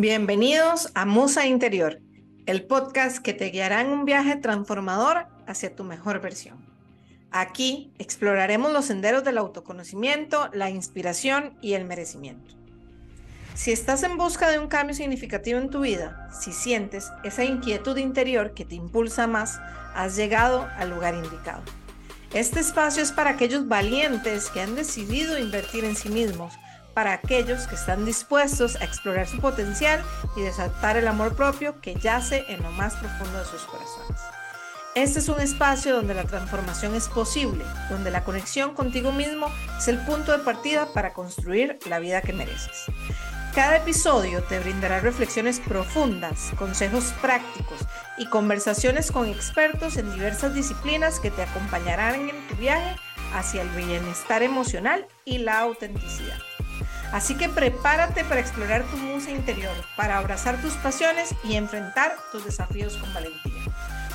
Bienvenidos a Musa Interior, el podcast que te guiará en un viaje transformador hacia tu mejor versión. Aquí exploraremos los senderos del autoconocimiento, la inspiración y el merecimiento. Si estás en busca de un cambio significativo en tu vida, si sientes esa inquietud interior que te impulsa más, has llegado al lugar indicado. Este espacio es para aquellos valientes que han decidido invertir en sí mismos para aquellos que están dispuestos a explorar su potencial y desatar el amor propio que yace en lo más profundo de sus corazones. Este es un espacio donde la transformación es posible, donde la conexión contigo mismo es el punto de partida para construir la vida que mereces. Cada episodio te brindará reflexiones profundas, consejos prácticos y conversaciones con expertos en diversas disciplinas que te acompañarán en tu viaje hacia el bienestar emocional y la autenticidad. Así que prepárate para explorar tu musa interior, para abrazar tus pasiones y enfrentar tus desafíos con valentía.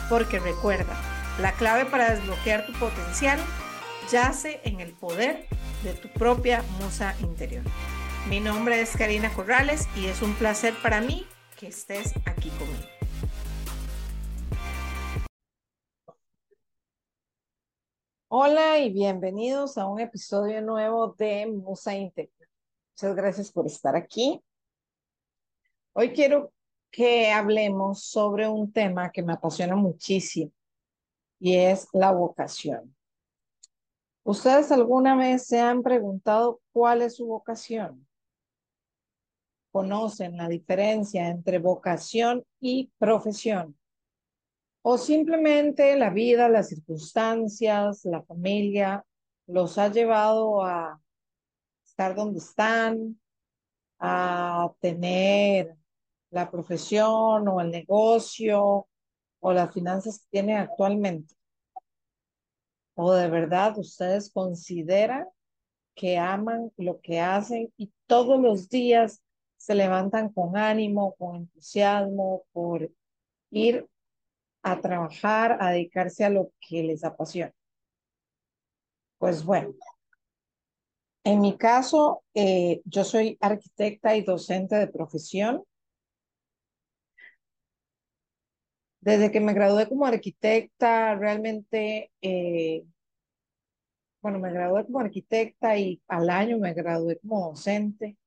Porque recuerda, la clave para desbloquear tu potencial yace en el poder de tu propia musa interior. Mi nombre es Karina Corrales y es un placer para mí que estés aquí conmigo. Hola y bienvenidos a un episodio nuevo de Musa Interior. Muchas gracias por estar aquí. Hoy quiero que hablemos sobre un tema que me apasiona muchísimo y es la vocación. ¿Ustedes alguna vez se han preguntado cuál es su vocación? ¿Conocen la diferencia entre vocación y profesión? ¿O simplemente la vida, las circunstancias, la familia los ha llevado a estar donde están, a tener la profesión o el negocio o las finanzas que tienen actualmente? ¿O de verdad ustedes consideran que aman lo que hacen y todos los días se levantan con ánimo, con entusiasmo por ir a trabajar, a dedicarse a lo que les apasiona? Pues bueno, en mi caso, eh, yo soy arquitecta y docente de profesión. Desde que me gradué como arquitecta, realmente, eh, bueno, me gradué como arquitecta y al año me gradué como docente.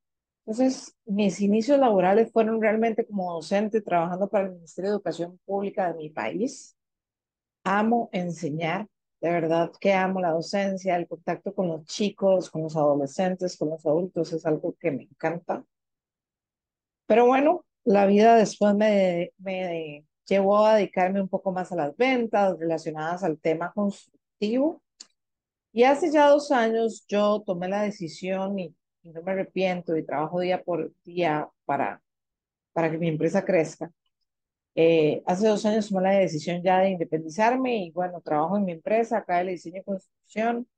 Entonces, mis inicios laborales fueron realmente como docente, trabajando para el Ministerio de Educación Pública de mi país. Amo enseñar, de verdad que amo la docencia, el contacto con los chicos, con los adolescentes, con los adultos, es algo que me encanta. Pero bueno, la vida después me, me llevó a dedicarme un poco más a las ventas relacionadas al tema constructivo. Y hace ya dos años yo tomé la decisión y, y no me arrepiento y trabajo día por día para, para que mi empresa crezca eh, hace dos años tomé la decisión ya de independizarme y bueno, trabajo en mi empresa acá de diseño y construcción,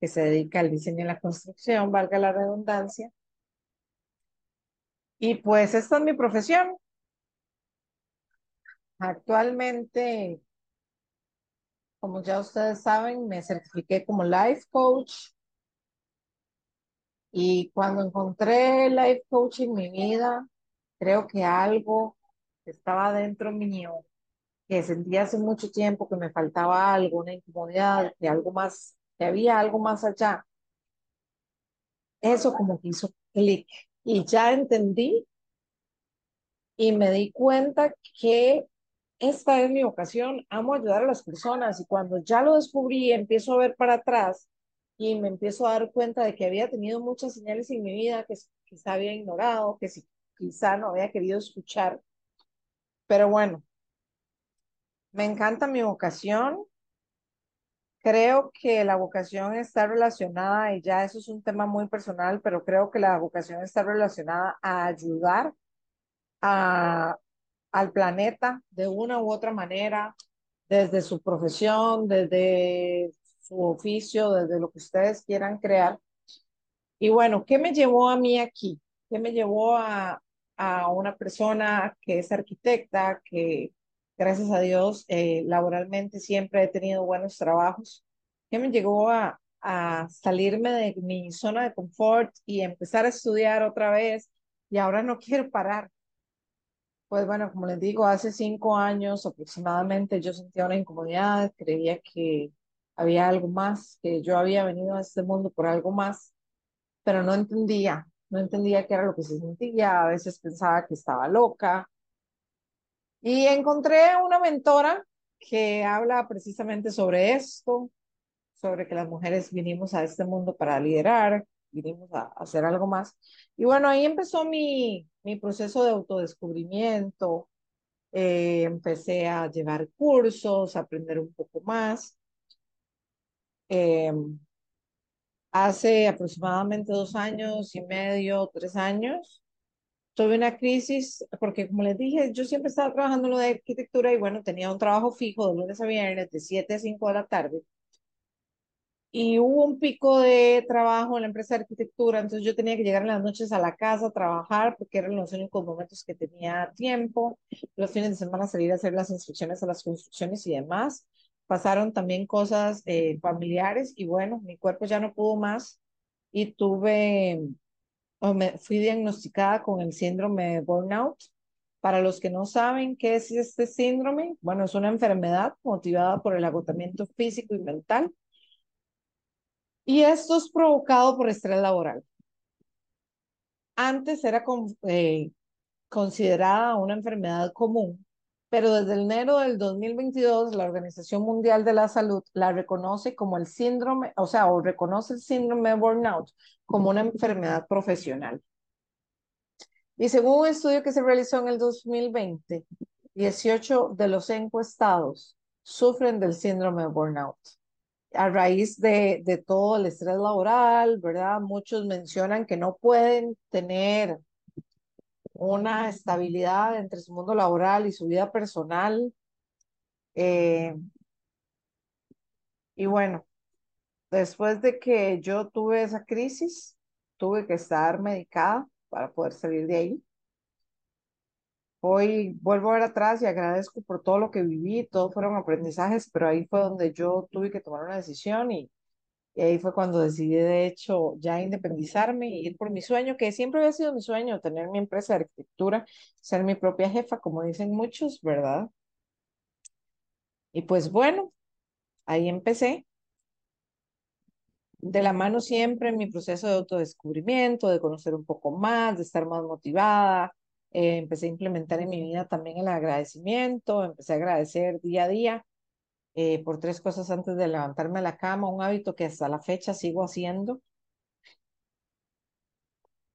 que se dedica al diseño y la construcción, valga la redundancia. Y pues esta es mi profesión. Actualmente, como ya ustedes saben, me certifiqué como life coach. Y cuando encontré life coach en mi vida, creo que algo estaba dentro mío, que sentía hace mucho tiempo que me faltaba algo, una incomodidad, que algo más, que había algo más allá. Eso como que hizo clic y ya entendí y me di cuenta que esta es mi ocasión, amo ayudar a las personas y cuando ya lo descubrí, empiezo a ver para atrás y me empiezo a dar cuenta de que había tenido muchas señales en mi vida que quizá había ignorado, que quizá no había querido escuchar pero bueno, me encanta mi vocación. Creo que la vocación está relacionada, y ya eso es un tema muy personal, pero creo que la vocación está relacionada a ayudar a, al planeta de una u otra manera, desde su profesión, desde su oficio, desde lo que ustedes quieran crear. Y bueno, ¿qué me llevó a mí aquí? ¿Qué me llevó a, a una persona que es arquitecta, que gracias a Dios eh, laboralmente siempre he tenido buenos trabajos, que me llegó a, a salirme de mi zona de confort y empezar a estudiar otra vez y ahora no quiero parar. Pues bueno, como les digo, hace cinco años aproximadamente yo sentía una incomodidad, creía que había algo más, que yo había venido a este mundo por algo más, pero no entendía, no entendía qué era lo que se sentía, a veces pensaba que estaba loca. Y encontré una mentora que habla precisamente sobre esto, sobre que las mujeres vinimos a este mundo para liderar, vinimos a, hacer algo más. Y bueno, ahí empezó mi, mi proceso de autodescubrimiento. Eh, empecé a llevar cursos, a aprender un poco más. Eh, hace aproximadamente dos años y medio, tres años, tuve una crisis porque, como les dije, yo siempre estaba trabajando en lo de arquitectura y bueno, tenía un trabajo fijo de lunes a viernes de 7 a 5 de la tarde y hubo un pico de trabajo en la empresa de arquitectura, entonces yo tenía que llegar en las noches a la casa a trabajar porque eran los únicos momentos que tenía tiempo, los fines de semana salir a hacer las instrucciones a las construcciones y demás. Pasaron también cosas eh, familiares y bueno, mi cuerpo ya no pudo más y tuve, o me fui diagnosticada con el síndrome de burnout. Para los que no saben qué es este síndrome, bueno, es una enfermedad motivada por el agotamiento físico y mental y esto es provocado por estrés laboral. Antes era eh, considerada una enfermedad común, pero desde enero del 2022 la Organización Mundial de la Salud la reconoce como el síndrome, o sea, o reconoce el síndrome de burnout como una enfermedad profesional. Y según un estudio que se realizó en el 2020, 18 de los encuestados sufren del síndrome de burnout a raíz de, de todo el estrés laboral, ¿verdad? Muchos mencionan que no pueden tener una estabilidad entre su mundo laboral y su vida personal. Eh, y bueno, después de que yo tuve esa crisis, tuve que estar medicada para poder salir de ahí. Hoy vuelvo a ver atrás y agradezco por todo lo que viví, todos fueron aprendizajes, pero ahí fue donde yo tuve que tomar una decisión y, ahí fue cuando decidí de hecho ya independizarme y ir por mi sueño, que siempre había sido mi sueño, tener mi empresa de arquitectura, ser mi propia jefa, como dicen muchos, ¿verdad? Y pues bueno, ahí empecé. De la mano siempre en mi proceso de autodescubrimiento, de conocer un poco más, de estar más motivada, eh, empecé a implementar en mi vida también el agradecimiento, empecé a agradecer día a día eh, por tres cosas antes de levantarme a la cama, un hábito que hasta la fecha sigo haciendo.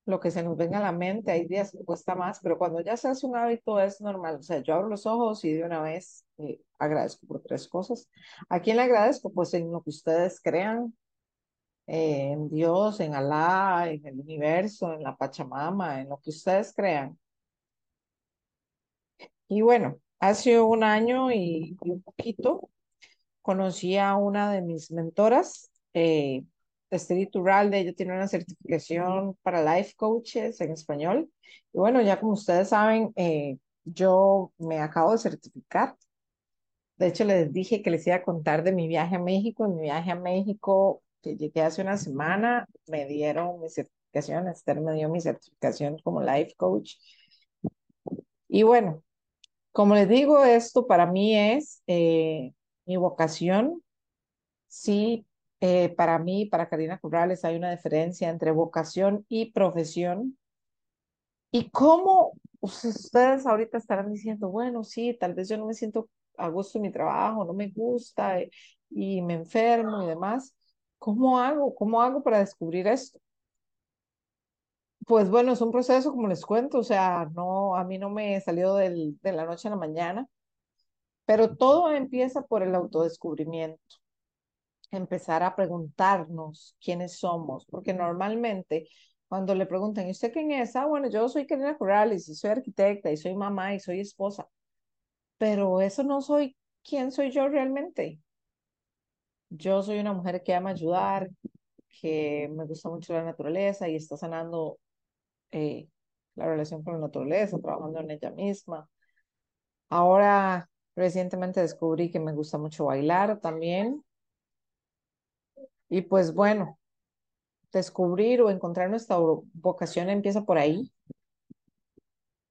Lo que se nos venga a la mente, hay días que cuesta más, pero cuando ya se hace un hábito es normal. O sea, yo abro los ojos y de una vez eh, agradezco por tres cosas. ¿A quién le agradezco? Pues en lo que ustedes crean, en Dios, en Alá, en el universo, en la Pachamama, en lo que ustedes crean. Y bueno, hace un año y, un poquito conocí a una de mis mentoras, eh, Esther Turralde, ella tiene una certificación para life coaches en español. Y bueno, ya como ustedes saben, eh, yo me acabo de certificar. De hecho, les dije que les iba a contar de mi viaje a México. En mi viaje a México, que llegué hace una semana, me dieron mi certificación, Esther me dio mi certificación como life coach. Y bueno, como les digo, esto para mí es eh, mi vocación. Sí, eh, para mí, para Karina Corrales, hay una diferencia entre vocación y profesión. Y cómo ustedes ahorita estarán diciendo, bueno, sí, tal vez yo no me siento a gusto en mi trabajo, no me gusta eh, y me enfermo y demás. ¿Cómo hago? ¿Cómo hago para descubrir esto? Pues bueno, es un proceso, como les cuento, o sea, no, a mí no me salió del, de la noche a la mañana, pero todo empieza por el autodescubrimiento, empezar a preguntarnos quiénes somos, porque normalmente cuando le preguntan, ¿y usted quién es? Ah, bueno, yo soy Karina Corrales soy arquitecta y soy mamá y soy esposa, pero eso no soy quién soy yo realmente. Yo soy una mujer que ama ayudar, que me gusta mucho la naturaleza y está sanando eh, la relación con la naturaleza, trabajando en ella misma. Ahora, recientemente descubrí que me gusta mucho bailar también. Y pues bueno, descubrir o encontrar nuestra vocación empieza por ahí.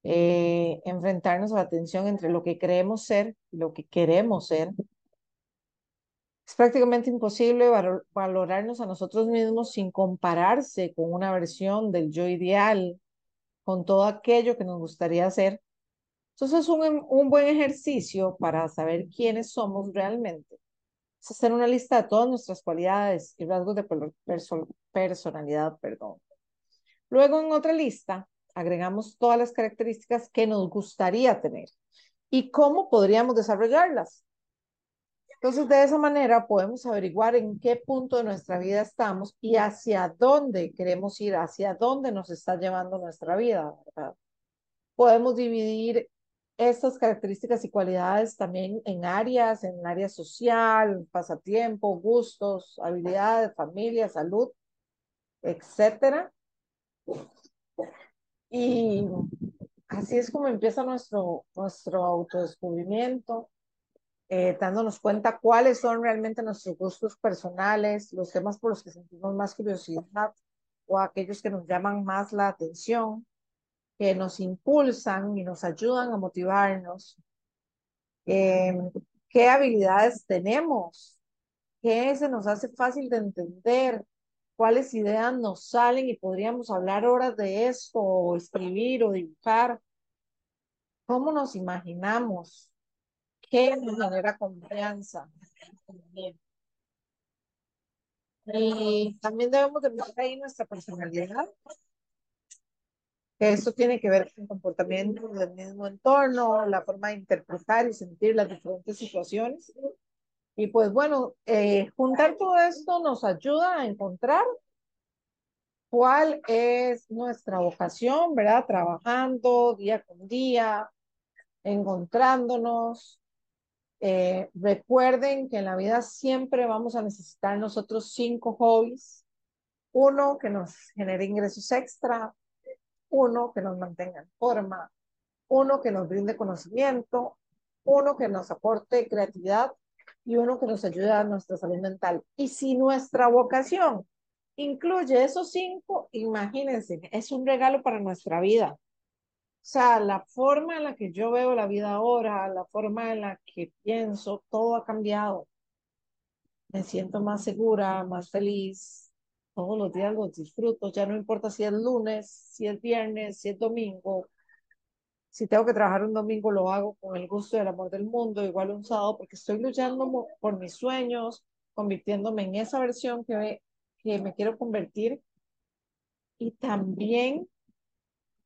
eh, enfrentarnos a la tensión entre lo que creemos ser y lo que queremos ser. Es prácticamente imposible valorarnos a nosotros mismos sin compararse con una versión del yo ideal, con todo aquello que nos gustaría hacer. Entonces es un, un buen ejercicio para saber quiénes somos realmente. Es hacer una lista de todas nuestras cualidades y rasgos de personalidad. Perdón. Luego en otra lista agregamos todas las características que nos gustaría tener y cómo podríamos desarrollarlas. Entonces, de esa manera podemos averiguar en qué punto de nuestra vida estamos y hacia dónde queremos ir, hacia dónde nos está llevando nuestra vida, Podemos dividir estas características y cualidades también en áreas, en área social, pasatiempo, gustos, habilidades, familia, salud, etcétera. Y así es como empieza nuestro, nuestro autodescubrimiento, eh, dándonos cuenta cuáles son realmente nuestros gustos personales, los temas por los que sentimos más curiosidad o aquellos que nos llaman más la atención, que nos impulsan y nos ayudan a motivarnos. Em, ¿Qué habilidades tenemos? ¿Qué se nos hace fácil de entender? ¿Cuáles ideas nos salen y podríamos hablar horas de esto o escribir o dibujar? ¿Cómo nos imaginamos? que nos genera confianza. Y también debemos de ver ahí nuestra personalidad, esto tiene que ver con el comportamiento del mismo entorno, la forma de interpretar y sentir las diferentes situaciones. Y pues bueno, eh, juntar todo esto nos ayuda a encontrar cuál es nuestra vocación, ¿verdad? Trabajando día con día, encontrándonos, eh, recuerden que en la vida siempre vamos a necesitar nosotros cinco hobbies. Uno que nos genere ingresos extra, uno que nos mantenga en forma, uno que nos brinde conocimiento, uno que nos aporte creatividad y uno que nos ayude a nuestra salud mental. Y si nuestra vocación incluye esos cinco, imagínense, es un regalo para nuestra vida. O sea, la forma en la que yo veo la vida ahora, la forma en la que pienso, todo ha cambiado. Me siento más segura, más feliz. Todos los días los disfruto. Ya no importa si es lunes, si es viernes, si es domingo. Si tengo que trabajar un domingo, lo hago con el gusto y el amor del mundo, igual un sábado, porque estoy luchando por mis sueños, convirtiéndome en esa versión que me, que me quiero convertir. Y también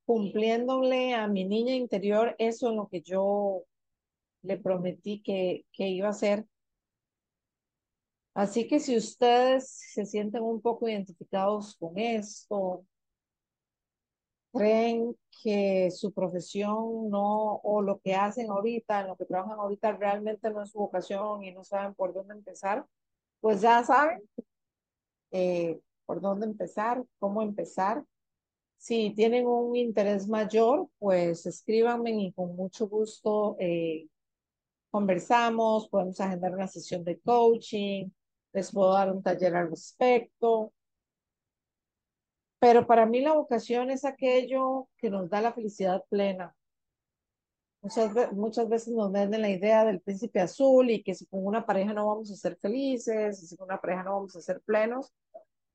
cumpliéndole a mi niña interior eso en lo que yo le prometí que, que iba a hacer. Así que si ustedes se sienten un poco identificados con esto, creen que su profesión no, o lo que hacen ahorita, lo que trabajan ahorita realmente no es su vocación y no saben por dónde empezar, pues ya saben eh, por dónde empezar, cómo empezar. Si tienen un interés mayor, pues escríbanme y con mucho gusto eh, conversamos, podemos agendar una sesión de coaching, les puedo dar un taller al respecto. Pero para mí la vocación es aquello que nos da la felicidad plena. Muchas, muchas veces nos venden la idea del príncipe azul y que si con una pareja no vamos a ser felices, si con una pareja no vamos a ser plenos,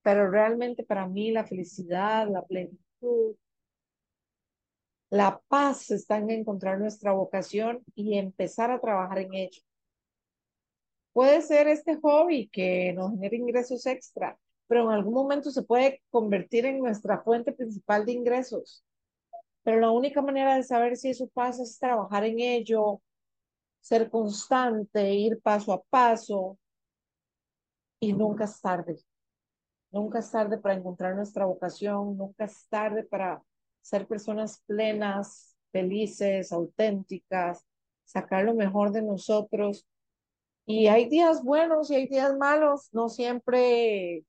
pero realmente para mí la felicidad, la plenitud, la paz está en encontrar nuestra vocación y empezar a trabajar en ello. Puede ser este hobby que nos genere ingresos extra, pero en algún momento se puede convertir en nuestra fuente principal de ingresos. Pero la única manera de saber si eso pasa es trabajar en ello, ser constante, ir paso a paso y nunca es tarde. Nunca es tarde para encontrar nuestra vocación, nunca es tarde para ser personas plenas, felices, auténticas, sacar lo mejor de nosotros. Y hay días buenos y hay días malos, no siempre,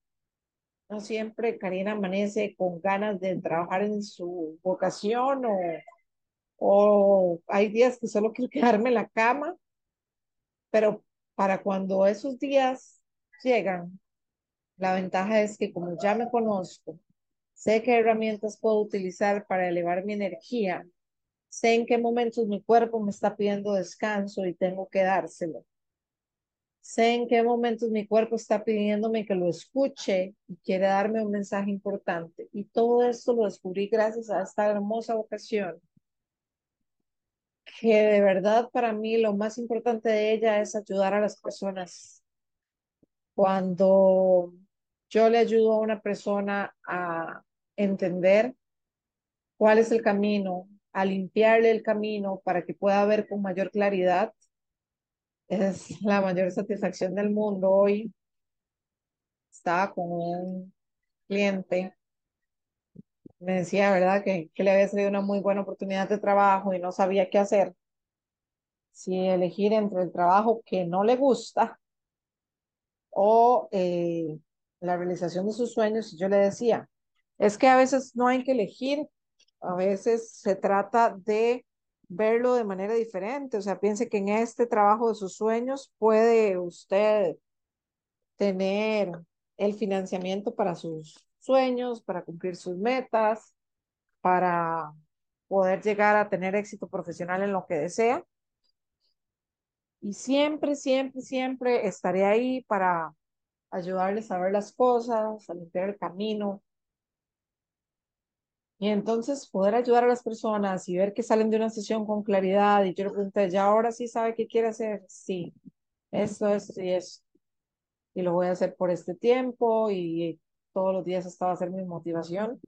no siempre Karina amanece con ganas de trabajar en su vocación o, o hay días que solo quiero quedarme en la cama, pero para cuando esos días llegan, la ventaja es que como ya me conozco, sé qué herramientas puedo utilizar para elevar mi energía Sé en qué momentos mi cuerpo me está pidiendo descanso y tengo que dárselo. Sé en qué momentos mi cuerpo está pidiéndome que lo escuche y quiere darme un mensaje importante. Y todo esto lo descubrí gracias a esta hermosa vocación, que de verdad para mí lo más importante de ella es ayudar a las personas. Cuando yo le ayudo a una persona a entender cuál es el camino, a limpiarle el camino para que pueda ver con mayor claridad, es la mayor satisfacción del mundo. Hoy estaba con un cliente, me decía, ¿verdad?, que, que le había salido una muy buena oportunidad de trabajo y no sabía qué hacer. Si elegir entre el trabajo que no le gusta o eh, la realización de sus sueños, yo le decía, es que a veces no hay que elegir, a veces se trata de verlo de manera diferente. O sea, piense que en este trabajo de sus sueños puede usted tener el financiamiento para sus sueños, para cumplir sus metas, para poder llegar a tener éxito profesional en lo que desea. Y siempre, siempre, siempre estaré ahí para ayudarles a ver las cosas, a limpiar el camino, y entonces poder ayudar a las personas y ver que salen de una sesión con claridad y yo le pregunté, ¿ya ahora sí sabe qué quiere hacer? Sí, esto es y es. Y lo voy a hacer por este tiempo y todos los días esta va a ser mi motivación.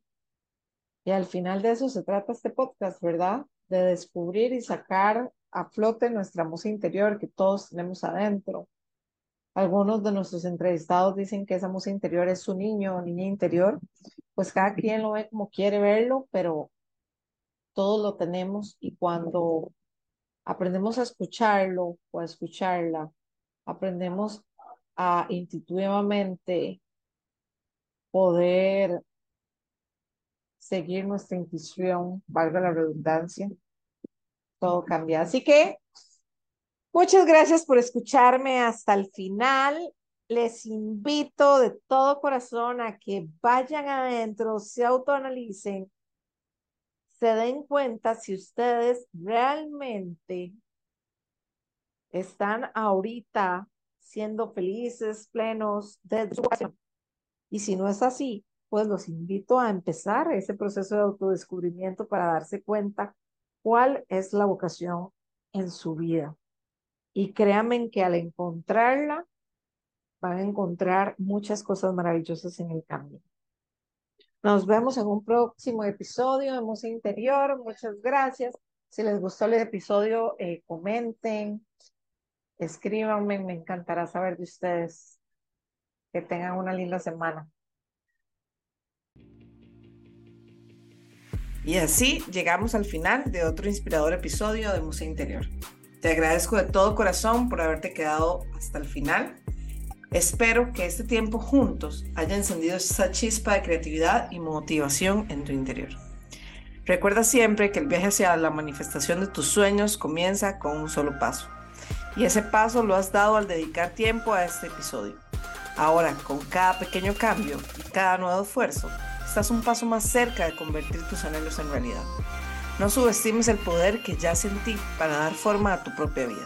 Y al final de eso se trata este podcast, ¿verdad? De descubrir y sacar a flote nuestra música interior que todos tenemos adentro. Algunos de nuestros entrevistados dicen que esa música interior es su niño o niña interior pues cada quien lo ve como quiere verlo, pero todos lo tenemos y cuando aprendemos a escucharlo o a escucharla, aprendemos a intuitivamente poder seguir nuestra intuición, valga la redundancia, todo cambia. Así que muchas gracias por escucharme hasta el final les invito de todo corazón a que vayan adentro, se autoanalicen, se den cuenta si ustedes realmente están ahorita siendo felices, plenos de su. Y si no es así, pues los invito a empezar ese proceso de autodescubrimiento para darse cuenta cuál es la vocación en su vida. Y créanme que al encontrarla, van a encontrar muchas cosas maravillosas en el camino. Nos vemos en un próximo episodio de Música Interior. Muchas gracias. Si les gustó el episodio, eh, comenten, escríbanme. Me encantará saber de ustedes. Que tengan una linda semana. Y así llegamos al final de otro inspirador episodio de Música Interior. Te agradezco de todo corazón por haberte quedado hasta el final Espero que este tiempo juntos haya encendido esa chispa de creatividad y motivación en tu interior. Recuerda siempre que el viaje hacia la manifestación de tus sueños comienza con un solo paso. Y ese paso lo has dado al dedicar tiempo a este episodio. Ahora, con cada pequeño cambio y cada nuevo esfuerzo, estás un paso más cerca de convertir tus anhelos en realidad. No subestimes el poder que yace en para dar forma a tu propia vida.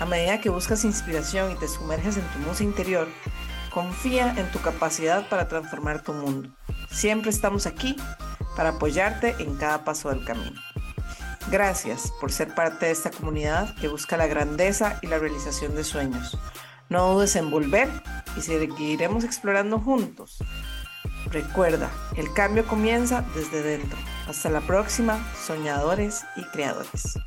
A medida que buscas inspiración y te sumerges en tu música interior, confía en tu capacidad para transformar tu mundo. Siempre estamos aquí para apoyarte en cada paso del camino. Gracias por ser parte de esta comunidad que busca la grandeza y la realización de sueños. No dudes en volver y seguiremos explorando juntos. Recuerda, el cambio comienza desde dentro. Hasta la próxima, soñadores y creadores.